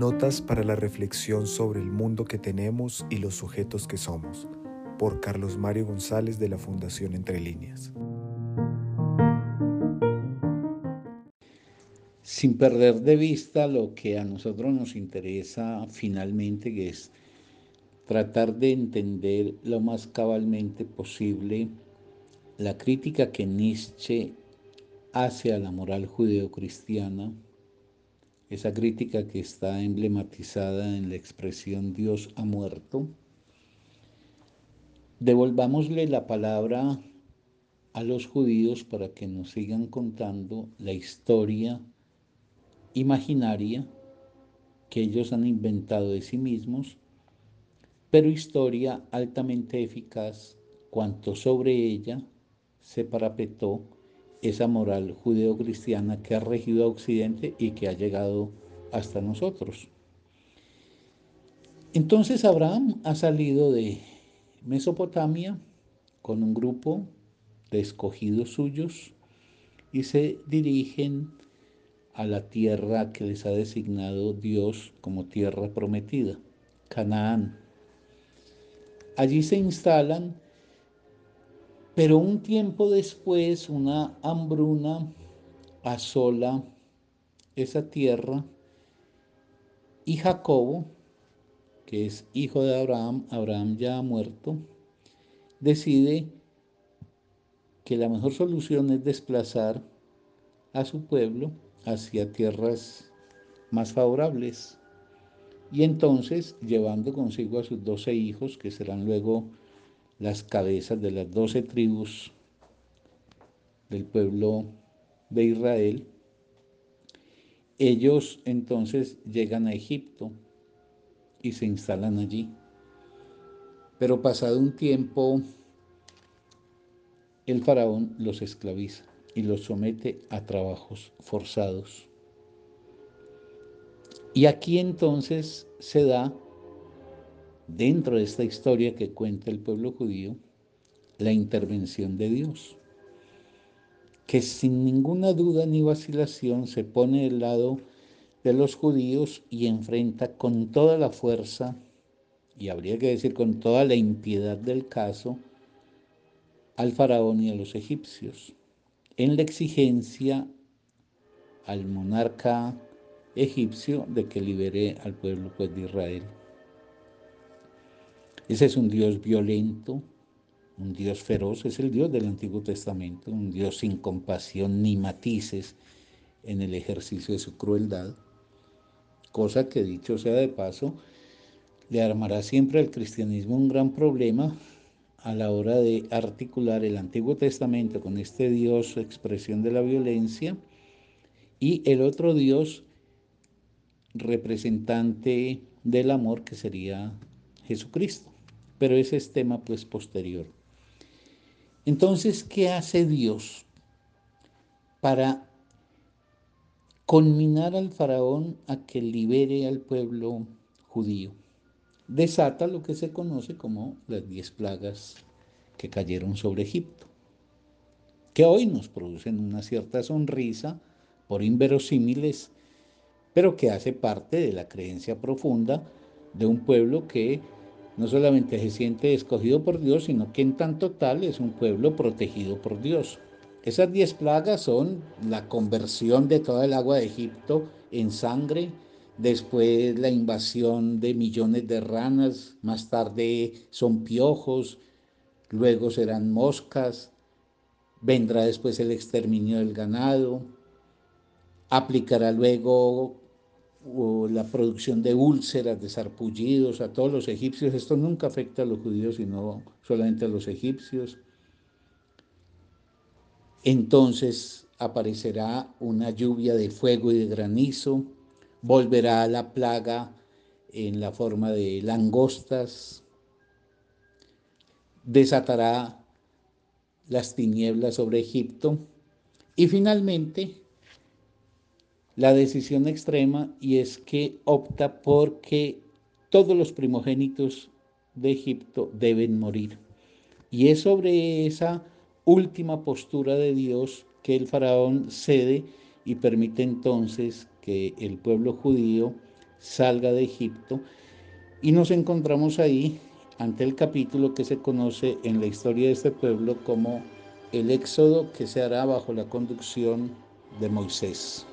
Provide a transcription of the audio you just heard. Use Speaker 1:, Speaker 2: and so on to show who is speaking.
Speaker 1: Notas para la reflexión sobre el mundo que tenemos y los sujetos que somos, por Carlos Mario González de la Fundación Entre Líneas.
Speaker 2: Sin perder de vista lo que a nosotros nos interesa finalmente, que es tratar de entender lo más cabalmente posible la crítica que Nietzsche hace a la moral judeocristiana, esa crítica que está emblematizada en la expresión Dios ha muerto, devolvámosle la palabra a los judíos para que nos sigan contando la historia imaginaria que ellos han inventado de sí mismos, pero historia altamente eficaz cuanto sobre ella se parapetó esa moral judeocristiana que ha regido a Occidente y que ha llegado hasta nosotros. Entonces Abraham ha salido de Mesopotamia con un grupo de escogidos suyos y se dirigen a la tierra que les ha designado Dios como tierra prometida, Canaán. Allí se instalan pero un tiempo después una hambruna asola esa tierra y Jacobo, que es hijo de Abraham, Abraham ya ha muerto, decide que la mejor solución es desplazar a su pueblo hacia tierras más favorables. Y entonces, llevando consigo a sus doce hijos, que serán luego las cabezas de las doce tribus del pueblo de Israel, ellos entonces llegan a Egipto y se instalan allí. Pero pasado un tiempo, el faraón los esclaviza y los somete a trabajos forzados. Y aquí entonces se da dentro de esta historia que cuenta el pueblo judío, la intervención de Dios, que sin ninguna duda ni vacilación se pone del lado de los judíos y enfrenta con toda la fuerza, y habría que decir con toda la impiedad del caso, al faraón y a los egipcios, en la exigencia al monarca egipcio de que libere al pueblo pues, de Israel. Ese es un Dios violento, un Dios feroz, es el Dios del Antiguo Testamento, un Dios sin compasión ni matices en el ejercicio de su crueldad, cosa que dicho sea de paso, le armará siempre al cristianismo un gran problema a la hora de articular el Antiguo Testamento con este Dios expresión de la violencia y el otro Dios representante del amor que sería Jesucristo pero ese es tema pues posterior. Entonces, ¿qué hace Dios para conminar al faraón a que libere al pueblo judío? Desata lo que se conoce como las diez plagas que cayeron sobre Egipto, que hoy nos producen una cierta sonrisa por inverosímiles, pero que hace parte de la creencia profunda de un pueblo que no solamente se siente escogido por Dios, sino que en tanto tal es un pueblo protegido por Dios. Esas diez plagas son la conversión de toda el agua de Egipto en sangre, después la invasión de millones de ranas, más tarde son piojos, luego serán moscas, vendrá después el exterminio del ganado, aplicará luego o la producción de úlceras, de sarpullidos a todos los egipcios. Esto nunca afecta a los judíos, sino solamente a los egipcios. Entonces aparecerá una lluvia de fuego y de granizo, volverá la plaga en la forma de langostas, desatará las tinieblas sobre Egipto y finalmente la decisión extrema y es que opta por que todos los primogénitos de Egipto deben morir. Y es sobre esa última postura de Dios que el faraón cede y permite entonces que el pueblo judío salga de Egipto y nos encontramos ahí ante el capítulo que se conoce en la historia de este pueblo como el éxodo que se hará bajo la conducción de Moisés.